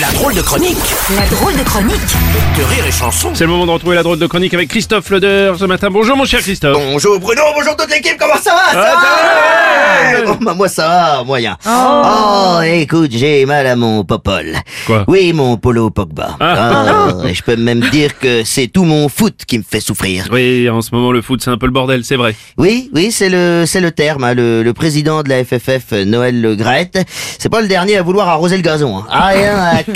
La drôle de chronique La drôle de chronique de Rire et Chanson. C'est le moment de retrouver la drôle de chronique avec Christophe Leder ce matin. Bonjour mon cher Christophe. Bonjour Bruno, bonjour toute l'équipe, comment ça va? Ça Ah, va? ça va Bon, bah, Moi ça va, moyen. Oh, écoute, j'ai mal à mon popol. Quoi? Oui, mon polo Pogba. Ah. Ah, et je peux même dire que c'est tout mon foot qui me fait souffrir. Oui, en ce moment le foot c'est un peu le bordel, c'est vrai. Oui, oui, c'est le, c'est le terme. hein. Le, le président de la FFF, Noël Le c'est pas le dernier à vouloir arroser le gazon. hein. Ah, rien, à, qua-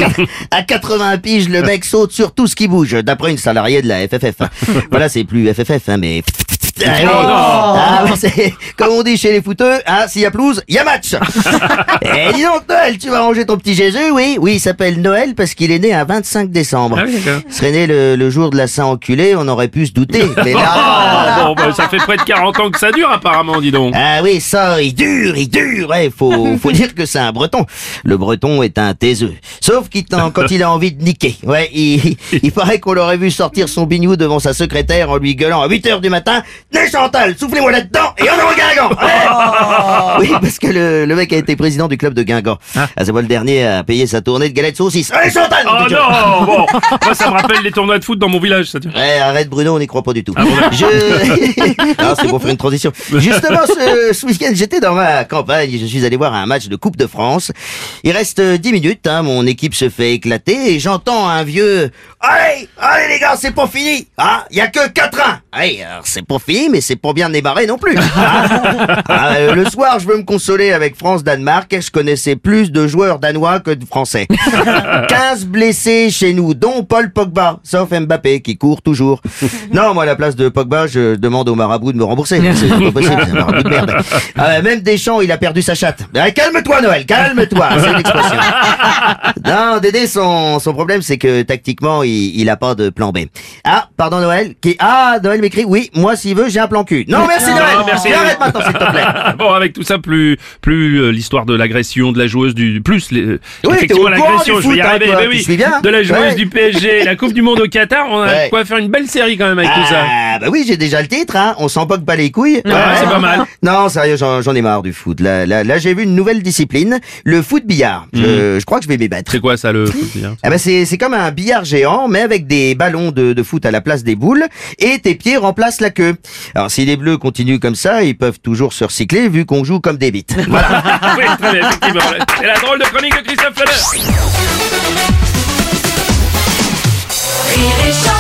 à 80 piges, le mec saute sur tout ce qui bouge, d'après une salariée de la FFF. Voilà, c'est plus FFF, hein, mais... Ah, oui. Ah, bon, comme on dit chez les footeux, hein, s'il y a pelouse, il y a match. Et dis donc, Noël, tu vas ranger ton petit Jésus, oui Oui, il s'appelle Noël parce qu'il est né un 25 décembre. Ah oui. Il serait né le, le jour de la Saint-Enculé, on aurait pu se douter. Mais là... Ah, bon, bah, ça fait près de 40 ans que ça dure apparemment, dis donc. Ah oui, ça, il dure, il dure. Ouais, faut, faut dire que c'est un breton. Le breton est un taiseux. Sauf qu'il quand il a envie de niquer. Ouais, il, il paraît qu'on l'aurait vu sortir son bignou devant sa secrétaire en lui gueulant à 8 heures du matin. Né Chantal, soufflez-moi là-dedans et on est au Guingamp. Ouais. Oui, parce que le, le mec a été président du club de Guingamp. Ah, c'est pas le dernier à payer sa tournée de galettes saucisses. Allez Chantal Oh non, bon, moi ça me rappelle les tournois de foot dans mon village, ça. Ouais, arrête Bruno, on n'y croit pas du tout. Ah bon, je... non, c'est pour faire une transition. Justement, ce, ce week-end, j'étais dans ma campagne, je suis allé voir un match de Coupe de France. Il reste euh, 10 minutes, hein, mon équipe se fait éclater et j'entends un vieux « Allez, allez les gars, c'est pas fini Ah, il y a que 4-1 !» Allez, alors c'est pas fini, mais c'est pas bien débarré non plus. Ah, ah, euh, le soir, je veux me consoler avec France-Danemark. Je connaissais plus de joueurs danois que de français. 15 blessés chez nous, dont Paul Pogba, sauf Mbappé qui court toujours. Non, moi à la place de Pogba, je demande au marabout de me rembourser. C'est pas possible, c'est un marabout de merde. Ah, même Deschamps, il a perdu sa chatte. Ah, calme-toi Noël, calme-toi, c'est l'expression. Non, Dédé, son, son problème, c'est que tactiquement, il, il a pas de plan B. Ah, pardon Noël, qui ah Noël m'écrit, oui, moi s'il veut, j'ai un plan cul. Non, merci Noël, merci. Arrête maintenant s'il te plaît. bon, avec tout ça, plus, plus euh, l'histoire de l'agression de la joueuse du, plus les, euh, Oui, effectivement l'agression, je vais y hein, arriver, mais tu oui, de la joueuse Ouais. du PSG, la Coupe du Monde au Qatar, on a Ouais. quoi faire une belle série quand même avec tout ça. Ah, bah oui, j'ai déjà le titre, hein. On s'en poque pas les couilles. c'est pas mal. Non, sérieux, j'en ai marre du foot. Là, là, là j'ai vu une nouvelle discipline, le foot billard. Je, je crois que je vais m'y mettre. C'est quoi ça le foot bien Ah bah c'est c'est comme un billard géant, mais avec des ballons de, de foot à la place des boules, et tes pieds remplacent la queue. Alors si les bleus continuent comme ça, ils peuvent toujours se recycler vu qu'on joue comme des bites. Voilà. Oui, très bien, effectivement. C'est la drôle de chronique de Christophe Leder. Rire et chanson